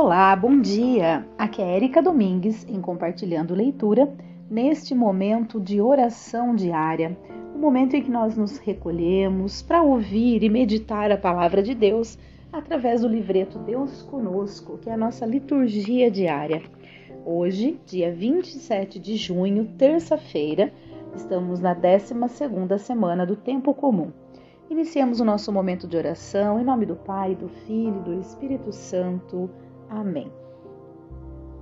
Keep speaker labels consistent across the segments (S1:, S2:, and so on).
S1: Olá, bom dia! Aqui é Erika Domingues em Compartilhando Leitura, neste momento de oração diária, o momento em que nós nos recolhemos para ouvir e meditar a palavra de Deus através do livreto Deus Conosco, que é a nossa liturgia diária. Hoje, dia 27 de junho, terça-feira, estamos na 12 semana do Tempo Comum. Iniciamos o nosso momento de oração em nome do Pai, do Filho e do Espírito Santo. Amém.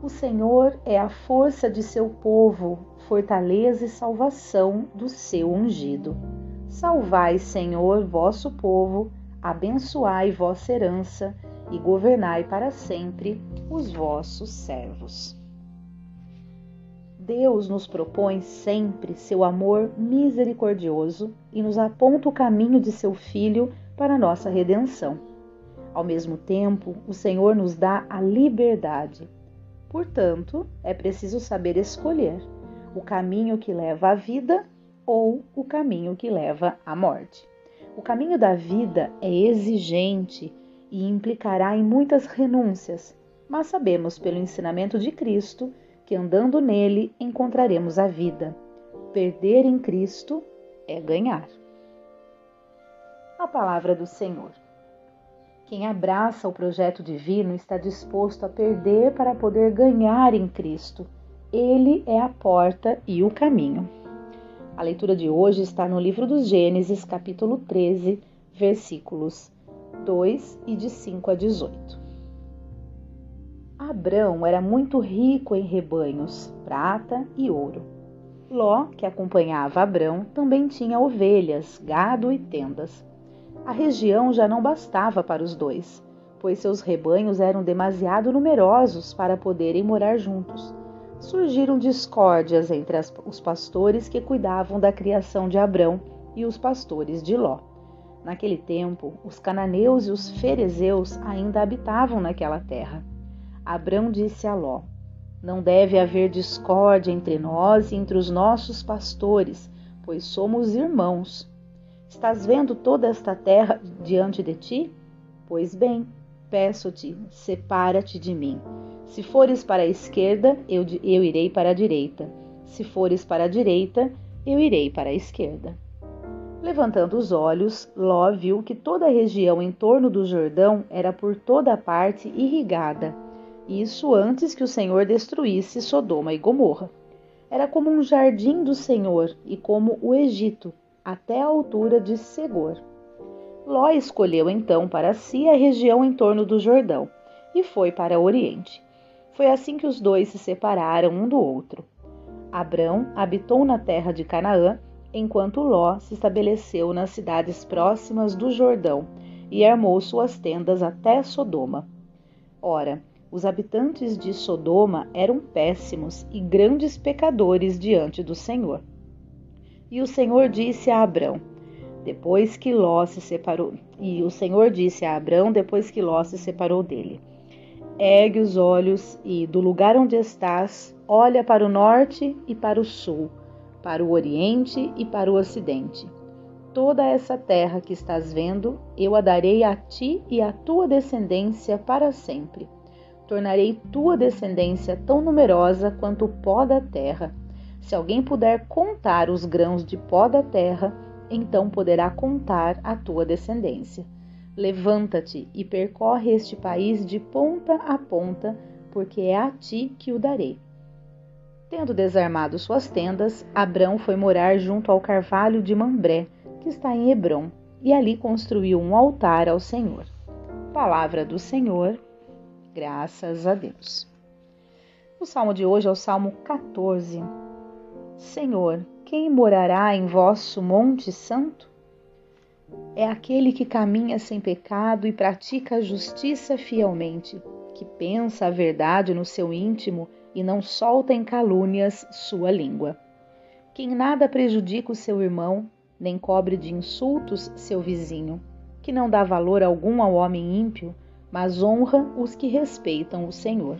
S1: O Senhor é a força de seu povo, fortaleza e salvação do seu ungido. Salvai, Senhor, vosso povo, abençoai vossa herança e governai para sempre os vossos servos. Deus nos propõe sempre seu amor misericordioso e nos aponta o caminho de seu Filho para nossa redenção. Ao mesmo tempo, o Senhor nos dá a liberdade. Portanto, é preciso saber escolher o caminho que leva à vida ou o caminho que leva à morte. O caminho da vida é exigente e implicará em muitas renúncias, mas sabemos pelo ensinamento de Cristo que andando nele encontraremos a vida. Perder em Cristo é ganhar. A palavra do Senhor. Quem abraça o projeto divino está disposto a perder para poder ganhar em Cristo. Ele é a porta e o caminho. A leitura de hoje está no livro dos Gênesis, capítulo 13, versículos 2 e de 5 a 18. Abrão era muito rico em rebanhos, prata e ouro. Ló, que acompanhava Abrão, também tinha ovelhas, gado e tendas. A região já não bastava para os dois, pois seus rebanhos eram demasiado numerosos para poderem morar juntos. Surgiram discórdias entre as, os pastores que cuidavam da criação de Abrão e os pastores de Ló. Naquele tempo, os cananeus e os ferezeus ainda habitavam naquela terra. Abrão disse a Ló: Não deve haver discórdia entre nós e entre os nossos pastores, pois somos irmãos. Estás vendo toda esta terra diante de ti? Pois bem, peço-te, separa-te de mim. Se fores para a esquerda, eu, eu irei para a direita. Se fores para a direita, eu irei para a esquerda. Levantando os olhos, Ló viu que toda a região em torno do Jordão era por toda parte irrigada. Isso antes que o Senhor destruísse Sodoma e Gomorra. Era como um jardim do Senhor e como o Egito, até a altura de Segor. Ló escolheu então para si a região em torno do Jordão e foi para o Oriente. Foi assim que os dois se separaram um do outro. Abrão habitou na terra de Canaã, enquanto Ló se estabeleceu nas cidades próximas do Jordão e armou suas tendas até Sodoma. Ora, os habitantes de Sodoma eram péssimos e grandes pecadores diante do Senhor. E o Senhor disse a Abrão, depois que Ló se separou, e o Senhor disse a Abrão depois que Ló se separou dele: Ergue os olhos e do lugar onde estás, olha para o norte e para o sul, para o oriente e para o ocidente. Toda essa terra que estás vendo, eu a darei a ti e à tua descendência para sempre. Tornarei tua descendência tão numerosa quanto o pó da terra se alguém puder contar os grãos de pó da terra, então poderá contar a tua descendência. Levanta-te e percorre este país de ponta a ponta, porque é a ti que o darei. Tendo desarmado suas tendas, Abrão foi morar junto ao carvalho de Mambré, que está em Hebron, e ali construiu um altar ao Senhor. Palavra do Senhor, graças a Deus. O salmo de hoje é o Salmo 14. Senhor, quem morará em vosso monte santo? É aquele que caminha sem pecado e pratica a justiça fielmente, que pensa a verdade no seu íntimo e não solta em calúnias sua língua. Quem nada prejudica o seu irmão, nem cobre de insultos seu vizinho, que não dá valor algum ao homem ímpio, mas honra os que respeitam o Senhor.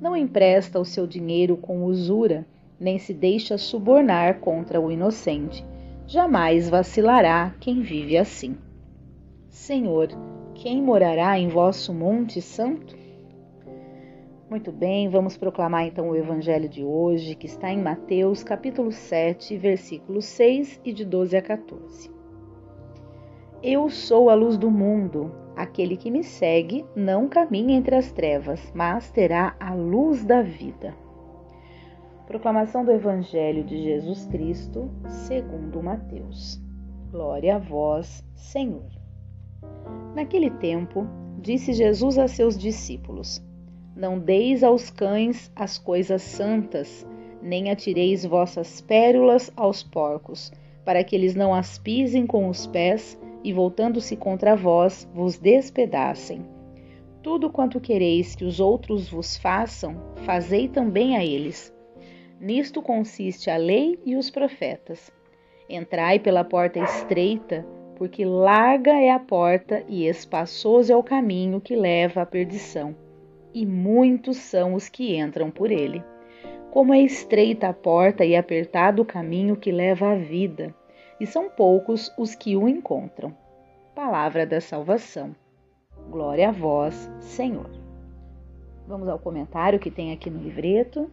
S1: Não empresta o seu dinheiro com usura, nem se deixa subornar contra o inocente. Jamais vacilará quem vive assim. Senhor, quem morará em vosso monte santo? Muito bem, vamos proclamar então o evangelho de hoje, que está em Mateus, capítulo 7, versículos 6 e de 12 a 14. Eu sou a luz do mundo. Aquele que me segue não caminha entre as trevas, mas terá a luz da vida. Proclamação do evangelho de Jesus Cristo, segundo Mateus. Glória a vós, Senhor. Naquele tempo, disse Jesus a seus discípulos: não deis aos cães as coisas santas, nem atireis vossas pérolas aos porcos, para que eles não as pisem com os pés e, voltando-se contra vós, vos despedacem. Tudo quanto quereis que os outros vos façam, fazei também a eles. Nisto consiste a lei e os profetas. Entrai pela porta estreita, porque larga é a porta e espaçoso é o caminho que leva à perdição e muitos são os que entram por ele. Como é estreita a porta e apertado o caminho que leva à vida, e são poucos os que o encontram. Palavra da salvação. Glória a vós, Senhor. Vamos ao comentário que tem aqui no livreto.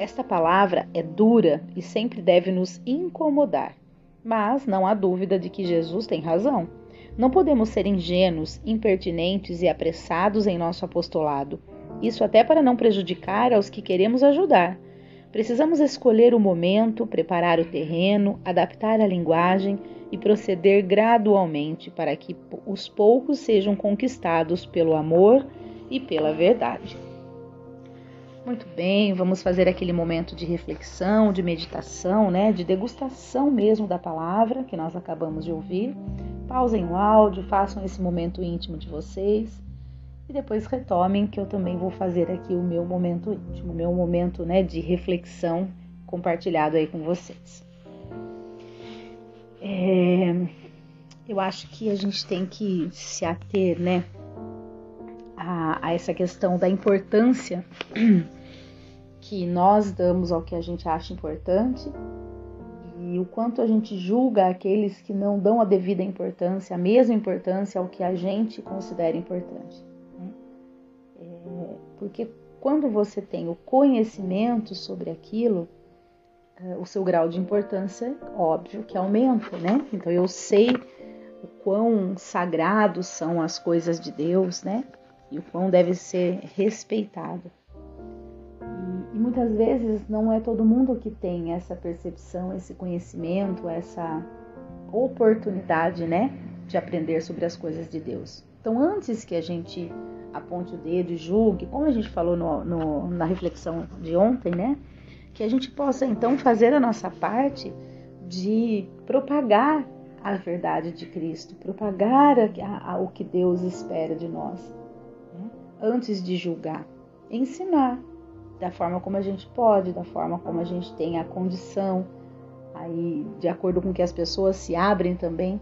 S1: Esta palavra é dura e sempre deve nos incomodar, mas não há dúvida de que Jesus tem razão. Não podemos ser ingênuos, impertinentes e apressados em nosso apostolado. Isso até para não prejudicar aos que queremos ajudar. Precisamos escolher o momento, preparar o terreno, adaptar a linguagem e proceder gradualmente para que os poucos sejam conquistados pelo amor e pela verdade. Muito bem, vamos fazer aquele momento de reflexão, de meditação, né, de degustação mesmo da palavra que nós acabamos de ouvir. Pausem o áudio, façam esse momento íntimo de vocês e depois retomem que eu também vou fazer aqui o meu momento íntimo, o meu momento né, de reflexão compartilhado aí com vocês. É, eu acho que a gente tem que se ater né, a, essa questão da importância que nós damos ao que a gente acha importante e o quanto a gente julga aqueles que não dão a devida importância, a mesma importância ao que a gente considera importante. Né? É, porque quando você tem o conhecimento sobre aquilo, é, o seu grau de importância, óbvio que aumenta, né? Então eu sei o quão sagrados são as coisas de Deus, né? E o quão deve ser respeitado muitas vezes não é todo mundo que tem essa percepção, esse conhecimento, essa oportunidade, né, de aprender sobre as coisas de Deus. Então, antes que a gente aponte o dedo e julgue, como a gente falou no, no, na reflexão de ontem, né, que a gente possa então fazer a nossa parte de propagar a verdade de Cristo, propagar a, a, o que Deus espera de nós, antes de julgar, ensinar, da forma como a gente pode, da forma como a gente tem a condição, aí de acordo com que as pessoas se abrem também,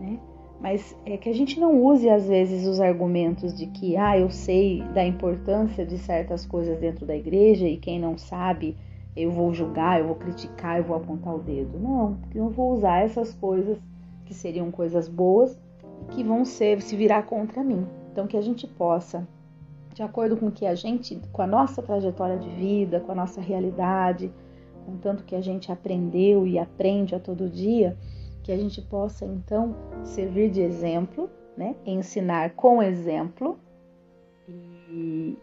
S1: né? Mas é que a gente não use às vezes os argumentos de que, ah, eu sei da importância de certas coisas dentro da igreja e quem não sabe, eu vou julgar, eu vou criticar, eu vou apontar o dedo. Não, porque eu vou usar essas coisas que seriam coisas boas que vão ser se virar contra mim. Então que a gente possa de acordo com que a gente, com a nossa trajetória de vida, com a nossa realidade, com tanto que a gente aprendeu e aprende a todo dia, que a gente possa então servir de exemplo, né? ensinar com exemplo e,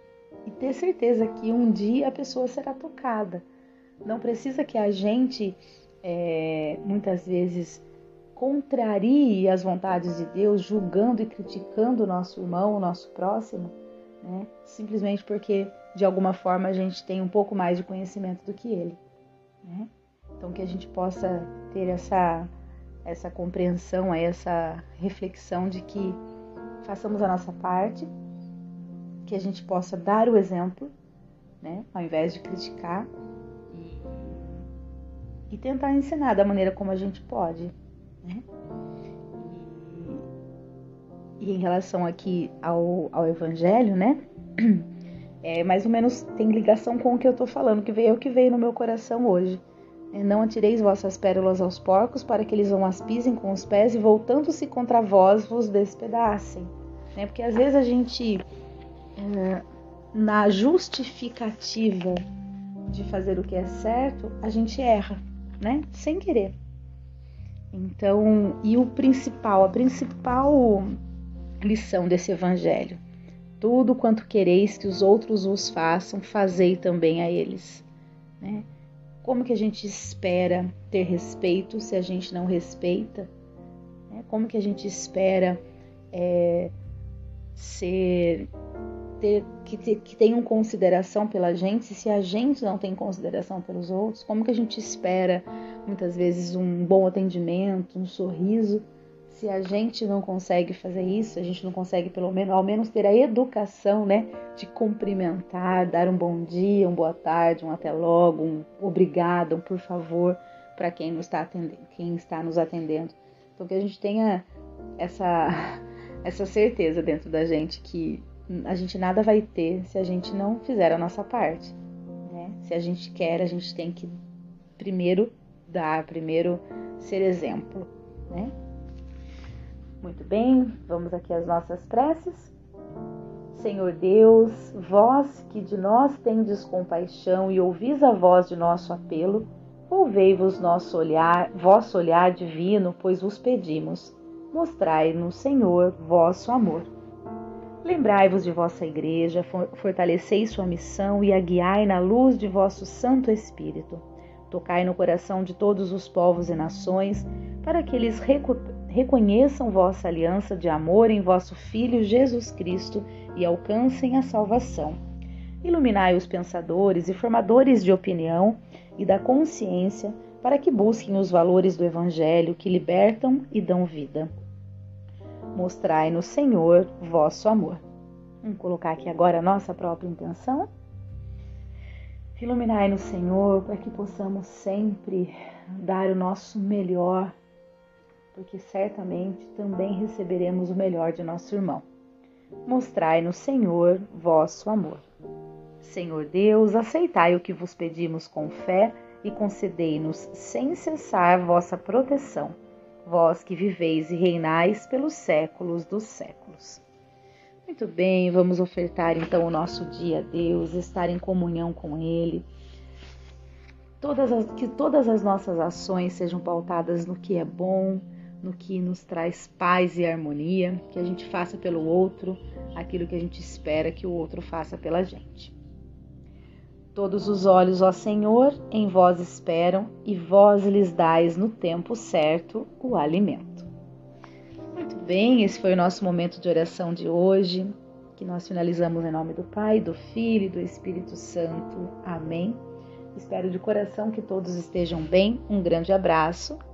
S1: e ter certeza que um dia a pessoa será tocada. Não precisa que a gente é, muitas vezes contrarie as vontades de Deus, julgando e criticando o nosso irmão, o nosso próximo, né? simplesmente porque de alguma forma a gente tem um pouco mais de conhecimento do que ele. Né? Então que a gente possa ter essa essa compreensão, essa reflexão de que façamos a nossa parte, que a gente possa dar o exemplo, né, ao invés de criticar e, tentar ensinar da maneira como a gente pode. Né? E em relação aqui ao, ao Evangelho, né? É, mais ou menos tem ligação com o que eu tô falando, que veio o que veio no meu coração hoje. É, não atireis vossas pérolas aos porcos, para que eles não as pisem com os pés e voltando-se contra vós vos despedacem. Né? Porque às vezes a gente é, na justificativa de fazer o que é certo, a gente erra, né? Sem querer. Então, e o principal, a principal lição desse evangelho: tudo quanto quereis que os outros vos façam, fazei também a eles. Né? Como que a gente espera ter respeito se a gente não respeita? Né? Como que a gente espera é, ser ter, que, que tenham consideração pela gente se a gente não tem consideração pelos outros? Como que a gente espera muitas vezes um bom atendimento, um sorriso, se a gente não consegue fazer isso, a gente não consegue pelo menos ao menos ter a educação, né, de cumprimentar, dar um bom dia, uma boa tarde, um até logo, um obrigado, um por favor para quem nos está atendendo, quem está nos atendendo. Então que a gente tenha essa essa certeza dentro da gente que a gente nada vai ter se a gente não fizer a nossa parte. Né? Se a gente quer, a gente tem que primeiro dar, primeiro ser exemplo. Né? Bem, vamos aqui às nossas preces. Senhor Deus, vós que de nós tendes compaixão e ouvis a voz de nosso apelo, volvei-vos nosso olhar, vosso olhar divino, pois vos pedimos. Mostrai-nos, Senhor, vosso amor. Lembrai-vos de vossa Igreja, fortalecei sua missão e a guiai na luz de vosso Santo Espírito. Tocai no coração de todos os povos e nações, para que eles reconheçam vossa aliança de amor em vosso Filho Jesus Cristo e alcancem a salvação. Iluminai os pensadores e formadores de opinião e da consciência para que busquem os valores do Evangelho que libertam e dão vida. Mostrai no Senhor vosso amor. Vamos colocar aqui agora a nossa própria intenção. Iluminai no Senhor para que possamos sempre dar o nosso melhor, porque certamente também receberemos o melhor de nosso irmão. Mostrai no Senhor vosso amor. Senhor Deus, aceitai o que vos pedimos com fé e concedei-nos sem cessar vossa proteção, vós que viveis e reinais pelos séculos dos séculos. Muito bem, vamos ofertar então o nosso dia a Deus, estar em comunhão com Ele. Todas as, que todas as nossas ações sejam pautadas no que é bom, no que nos traz paz e harmonia, que a gente faça pelo outro aquilo que a gente espera que o outro faça pela gente. Todos os olhos, ó Senhor, em vós esperam, e vós lhes dais no tempo certo o alimento. Muito bem, esse foi o nosso momento de oração de hoje, que nós finalizamos em nome do Pai, do Filho e do Espírito Santo. Amém. Espero de coração que todos estejam bem. Um grande abraço